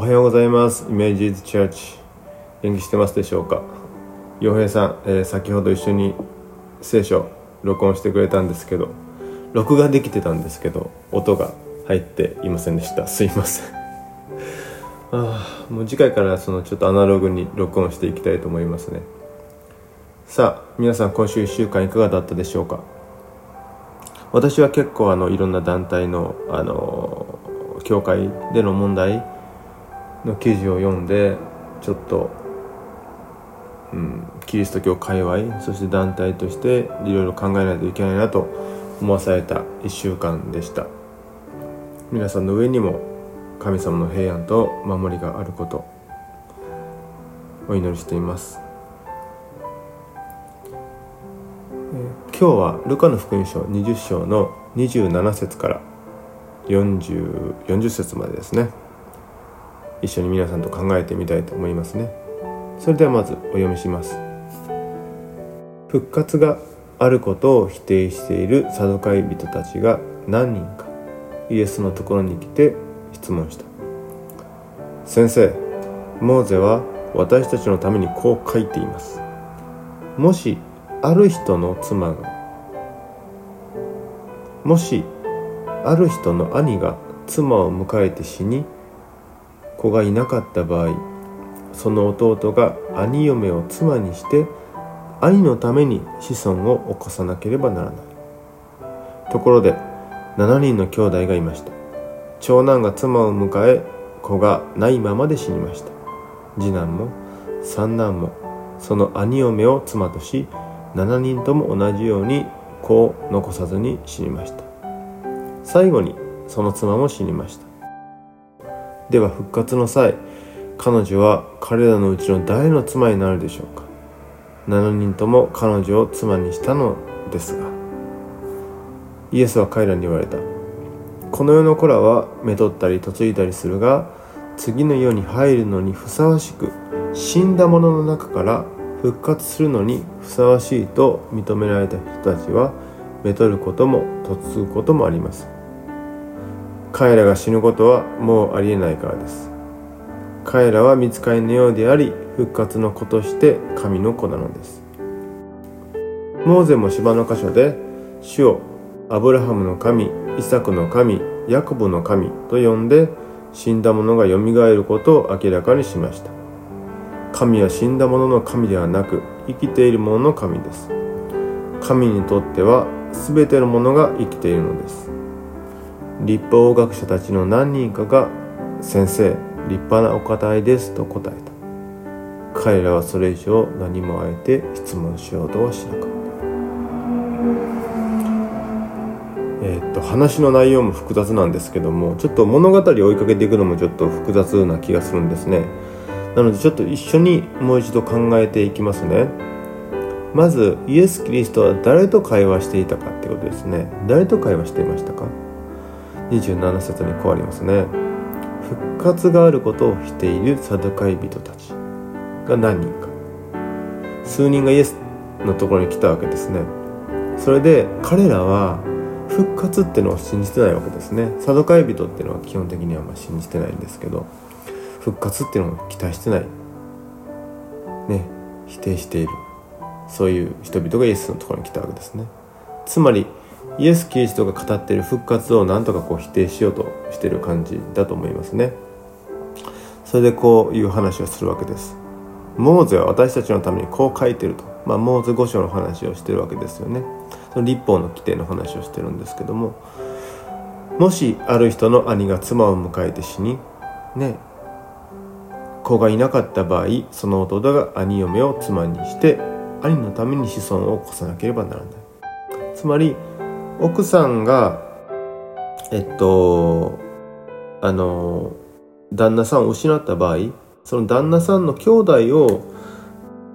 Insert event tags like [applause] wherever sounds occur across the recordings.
おはようございます。イメージーズチャーチ。元気してますでしょうか？洋平さん、えー先ほど一緒に聖書録音してくれたんですけど、録画できてたんですけど、音が入っていませんでした。すいません。[laughs] ああ、もう次回からそのちょっとアナログに録音していきたいと思いますね。さあ、皆さん今週1週間いかがだったでしょうか？私は結構あのいろんな団体のあの教会での問題の記事を読んでちょっと、うん、キリスト教界隈そして団体としていろいろ考えないといけないなと思わされた1週間でした。皆さんの上にも神様の平安と守りがあることお祈りしています。今日はルカの福音書20章の27節から40 40節までですね。一緒に皆さんと考えてみたいと思いますね。それではまずお読みします。復活があることを否定しているサドカイ人たちが何人かイエスのところに来て質問した。先生モーゼは私たちのためにこう書いています。もしある人の妻がもしある人の兄が妻を迎えて死に子がいなかった場合その弟が兄嫁を妻にして兄のために子孫を起こさなければならない。ところで7人の兄弟がいました。長男が妻を迎え子がないままで死にました。次男も三男もその兄嫁を妻とし7人とも同じように子を残さずに死にました。最後にその妻も死にました。では復活の際彼女は彼らのうちの誰の妻になるでしょうか？7人とも彼女を妻にしたのですが。イエスは彼らに言われた。この世の子らはめとったり嫁いだりするが次の世に入るのにふさわしく死んだ者の中から復活するのにふさわしいと認められた人たちはめとることも嫁ぐこともあります。彼らが死ぬことはもうありえないからです。彼らは見つかりのようであり復活の子として神の子なのです。モーゼも芝の箇所で主をアブラハムの神イサクの神ヤコブの神と呼んで死んだ者がよみがえることを明らかにしました。神は死んだ者の神ではなく生きている者の神です。神にとっては全てのものが生きているのです。立法学者たちの何人かが先生立派なお方いですと答えた。彼らはそれ以上何もあえて質問しようとはしなかった。えー、っと話の内容も複雑なんですけどもちょっと物語を追いかけていくのもちょっと複雑な気がするんですね。なのでちょっと一緒にもう一度考えていきますね。まずイエス・キリストは誰と会話していたかってことですね。誰と会話していましたか？27節にこうありますね。復活があることをしているサドカイ人たちが何人か。数人がイエスのところに来たわけですね。それで彼らは復活っていうのを信じてないわけですね。サドカイ人っていうのは基本的にはま信じてないんですけど復活っていうのを期待してない。ね否定している。そういう人々がイエスのところに来たわけですね。つまりイエス・キリストが語っている復活をなんとかこう否定しようとしてる感じだと思いますね。それでこういう話をするわけです。モーゼは私たちのためにこう書いてると、まあ、モーゼ五章の話をしてるわけですよね。その立法の規定の話をしてるんですけども。もしある人の兄が妻を迎えて死にね子がいなかった場合その弟が兄嫁を妻にして兄のために子孫を起こさなければならない。つまり奥さんがえっとあの旦那さんを失った場合その旦那さんの兄弟を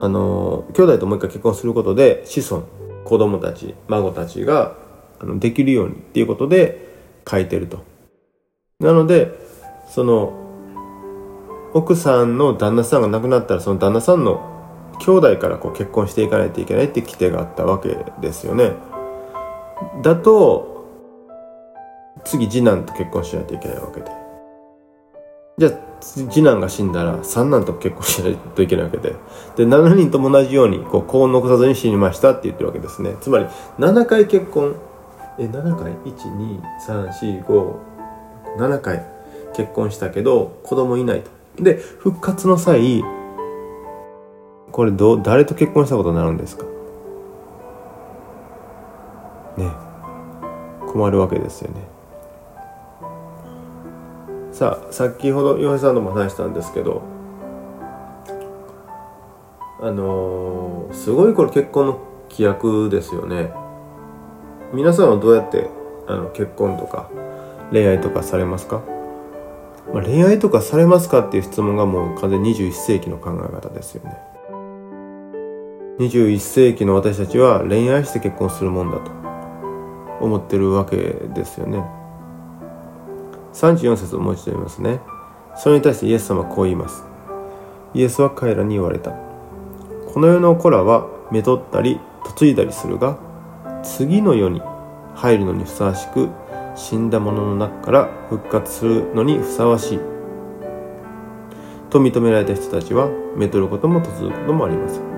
あの兄弟ともう一回結婚することで子孫子供たち孫たちがあのできるようにっていうことで書いてると。なのでその奥さんの旦那さんが亡くなったらその旦那さんの兄弟からこう結婚していかないといけないって規定があったわけですよね。だと次次男と結婚しないといけないわけで。じゃあ次男が死んだら三男と結婚しないといけないわけで。で7人とも同じようにこう子を残さずに死にましたって言ってるわけですね。つまり7回結婚。え7回？123457回結婚したけど子供いないと。で復活の際これど誰と結婚したことになるんですか？困るわけですよね。さあ先ほど岩井さんとも話したんですけどあのー、すごいこれ結婚の規約ですよね。皆さんはどうやってあの結婚とか恋愛とかされますか、まあ、恋愛とかされますかっていう質問がもう完全21世紀の考え方ですよね。21世紀の私たちは恋愛して結婚するもんだと。思ってるわけですよね。34節をもう一度読みますね。それに対してイエス様はこう言います。イエスは彼らに言われた。この世の子らはめとったり嫁いだりするが次の世に入るのにふさわしく死んだ者の中から復活するのにふさわしい。と認められた人たちはめとることも嫁ぐこともありません。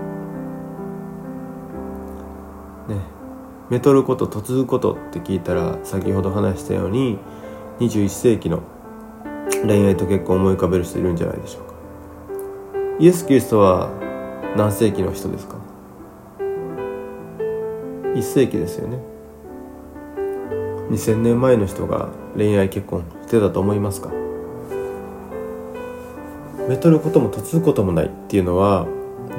めとること嫁ぐことって聞いたら先ほど話したように21世紀の恋愛と結婚を思い浮かべる人いるんじゃないでしょうか。イエス・キリストは何世紀の人ですか？1世紀ですよね。2000年前の人が恋愛結婚してたと思いますか？めとることも嫁ぐこともないっていうのは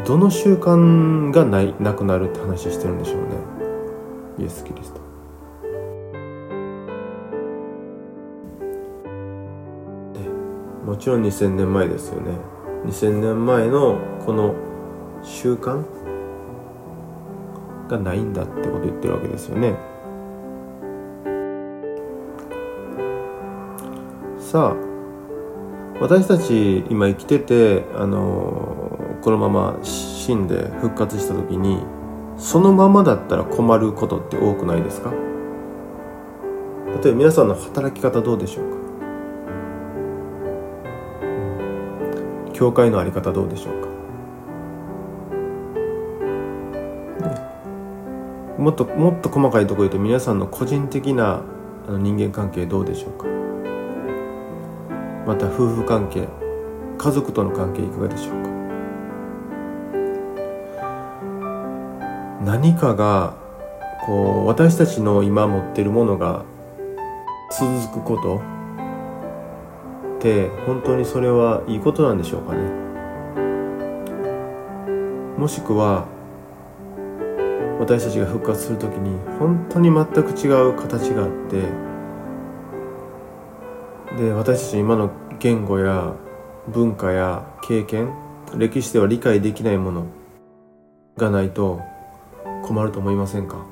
どの習慣がないなくなるって話してるんでしょうね。イエス・キリスト。もちろん2000年前ですよね。2000年前のこの習慣がないんだってこと言ってるわけですよね。さあ私たち今生きててあのこのまま死んで復活した時にそのままだったら困ることって多くないですか？例えば皆さんの働き方どうでしょうか？教会の在り方どうでしょうか？もっともっと細かいところ言うと皆さんの個人的な人間関係どうでしょうか？また夫婦関係家族との関係いかがでしょうか？何かがこう私たちの今持ってるものが続くこと。って本当にそれはいいことなんでしょうかね。もしくは私たちが復活する時に本当に全く違う形があって。で私たち今の言語や文化や経験歴史では理解できないものがないと困ると思いませんか？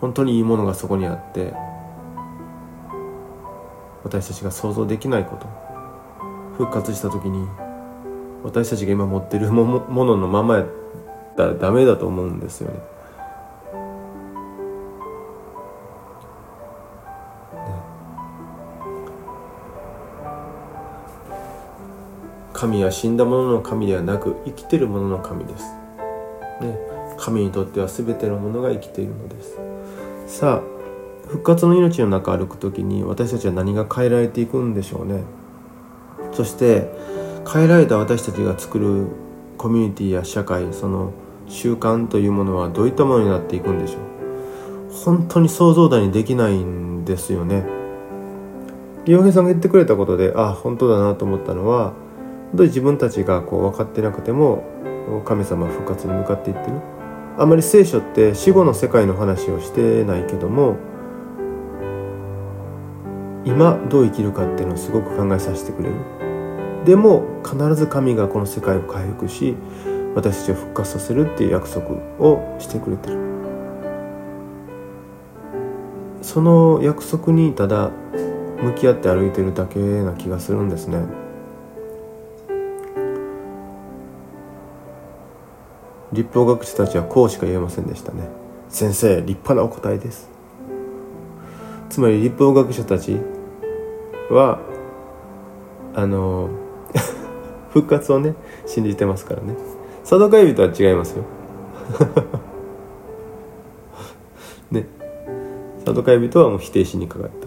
本当にいいものがそこにあって私たちが想像できないこと復活した時に私たちが今持ってるももののままやったらダメだと思うんですよね。神は死んだものの神ではなく生きてるものの神です。ね、神にとっては全てのものが生きているのです。さあ復活の命の中歩く時に私たちは何が変えられていくんでしょうね。そして変えられた私たちが作るコミュニティや社会その習慣というものはどういったものになっていくんでしょう。本当に想像だにできないんですよね。洋平さんが言ってくれたことであ本当だなと思ったのは本当に自分たちがこう分かってなくても神様は復活に向かっていってる。あまり聖書って死後の世界の話をしてないけども今どう生きるかっていうのをすごく考えさせてくれる。でも必ず神がこの世界を回復し私たちを復活させるっていう約束をしてくれてる。その約束にただ向き合って歩いてるだけな気がするんですね。立法学者たちはこうしか言えませんでしたね。先生立派なお答えです。つまり立法学者たちはあの [laughs] 復活をね信じてますからね。サドカイ人は違いますよ。[laughs] ね。サドカイ人はもう否定しにかかった。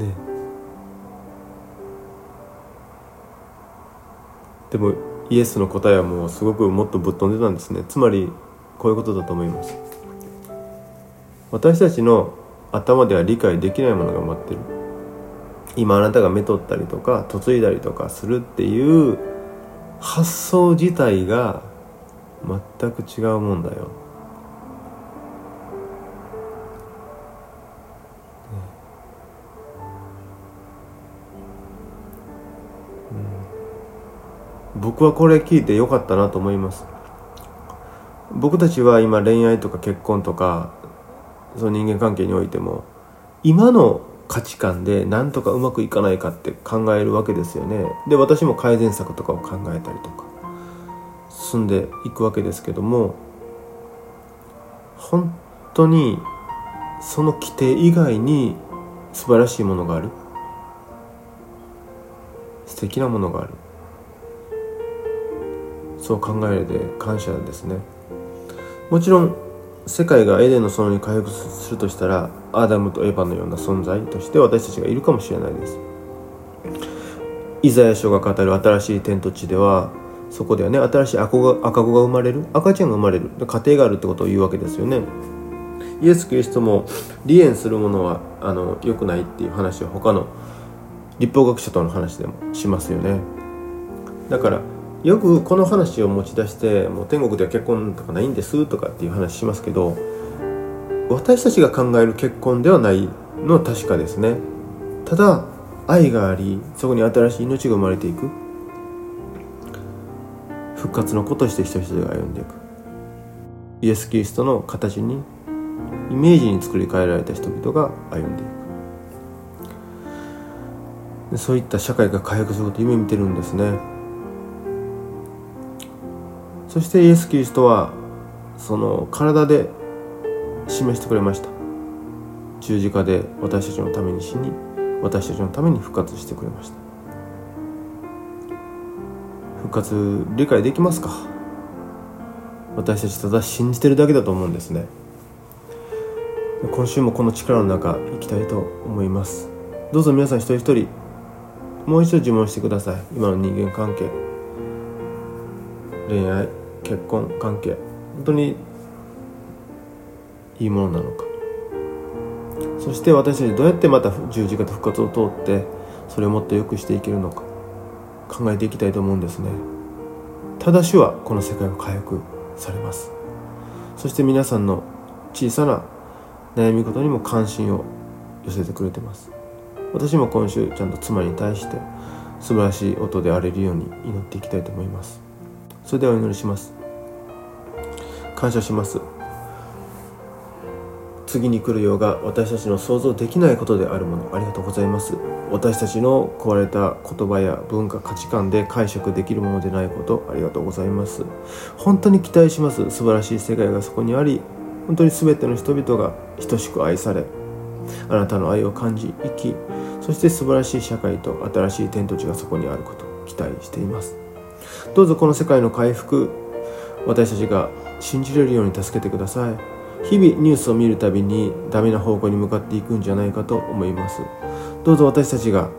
ね。でもイエスの答えはもうすごくもっとぶっ飛んでたんですね。つまりこういうことだと思います。私たちの頭では理解できないものが待ってる。今あなたが目取ったりとか嫁いだりとかするっていう発想自体が全く違うもんだよ、僕はこれ聞いてよかったなと思います。僕たちは今恋愛とか結婚とかその人間関係においても今の価値観でなんとかうまくいかないかって考えるわけですよね。で私も改善策とかを考えたりとか進んでいくわけですけども本当にその規定以外に素晴らしいものがある。素敵なものがある。そう考えるで感謝ですね。もちろん世界がエデンの園に回復するとしたらアダムとエヴァのような存在として私たちがいるかもしれないです。イザヤ書が語る新しい天と地ではそこではね新しい赤子が生まれる赤ちゃんが生まれる家庭があるってことを言うわけですよね。イエス・キリストも離縁するものはあの良くないっていう話を他の立法学者との話でもしますよね。だからよくこの話を持ち出してもう天国では結婚とかないんですとかっていう話しますけど私たちが考える結婚ではないのは確かですね。ただ愛がありそこに新しい命が生まれていく。復活の子として人一人が歩んでいく。イエス・キリストの形にイメージに作り変えられた人々が歩んでいく。そういった社会が回復することを夢見てるんですね。そしてイエス・キリストはその体で示してくれました。十字架で私たちのために死に私たちのために復活してくれました。復活理解できますか？私たちただ信じてるだけだと思うんですね。今週もこの力の中行きたいと思います。どうぞ皆さん一人一人もう一度自問してください。今の人間関係恋愛結婚関係。本当にいいものなのか。そして私たちどうやってまた十字架と復活を通ってそれをもっと良くしていけるのか考えていきたいと思うんですね。ただしはこの世界を回復されます。そして皆さんの小さな悩み事にも関心を寄せてくれてます。私も今週ちゃんと妻に対して素晴らしい音で荒れるように祈っていきたいと思います。それではお祈りします。感謝します。次に来るようが私たちの想像できないことであるものありがとうございます。私たちの壊れた言葉や文化価値観で解釈できるものでないことありがとうございます。本当に期待します。素晴らしい世界がそこにあり本当に全ての人々が等しく愛されあなたの愛を感じ生きそして素晴らしい社会と新しい天と地がそこにあること期待しています。どうぞこの世界の回復私たちが信じれるように助けてください。日々ニュースを見るたびにダメな方向に向かっていくんじゃないかと思います。どうぞ私たちが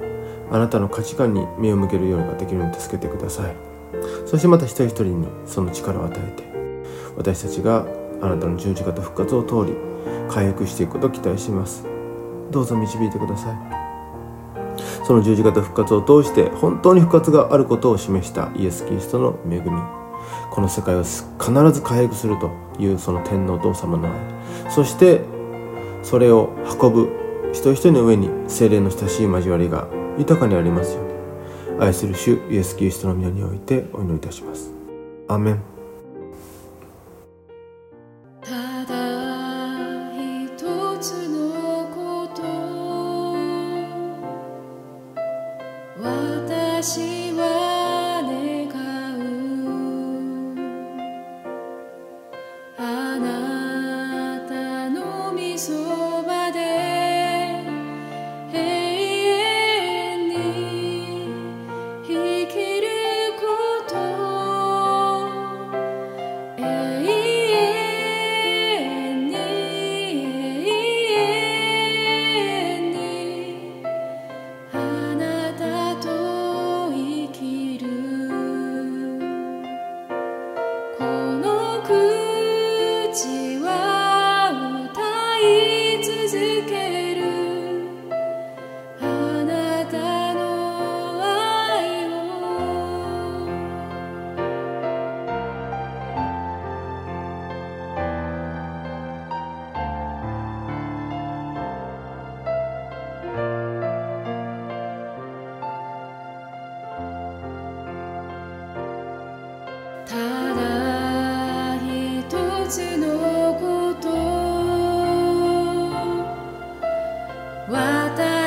あなたの価値観に目を向けるようにできるように助けてください。そしてまた一人一人にその力を与えて私たちがあなたの十字架と復活を通り回復していくことを期待します。どうぞ導いてください。その十字架と復活を通して本当に復活があることを示したイエス・キリストの恵み。この世界を必ず回復するというその天皇お父様の愛そしてそれを運ぶ一人一人の上に精霊の親しい交わりが豊かにありますように。愛する主イエス・キリストの皆においてお祈りいたします。アメン。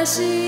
しい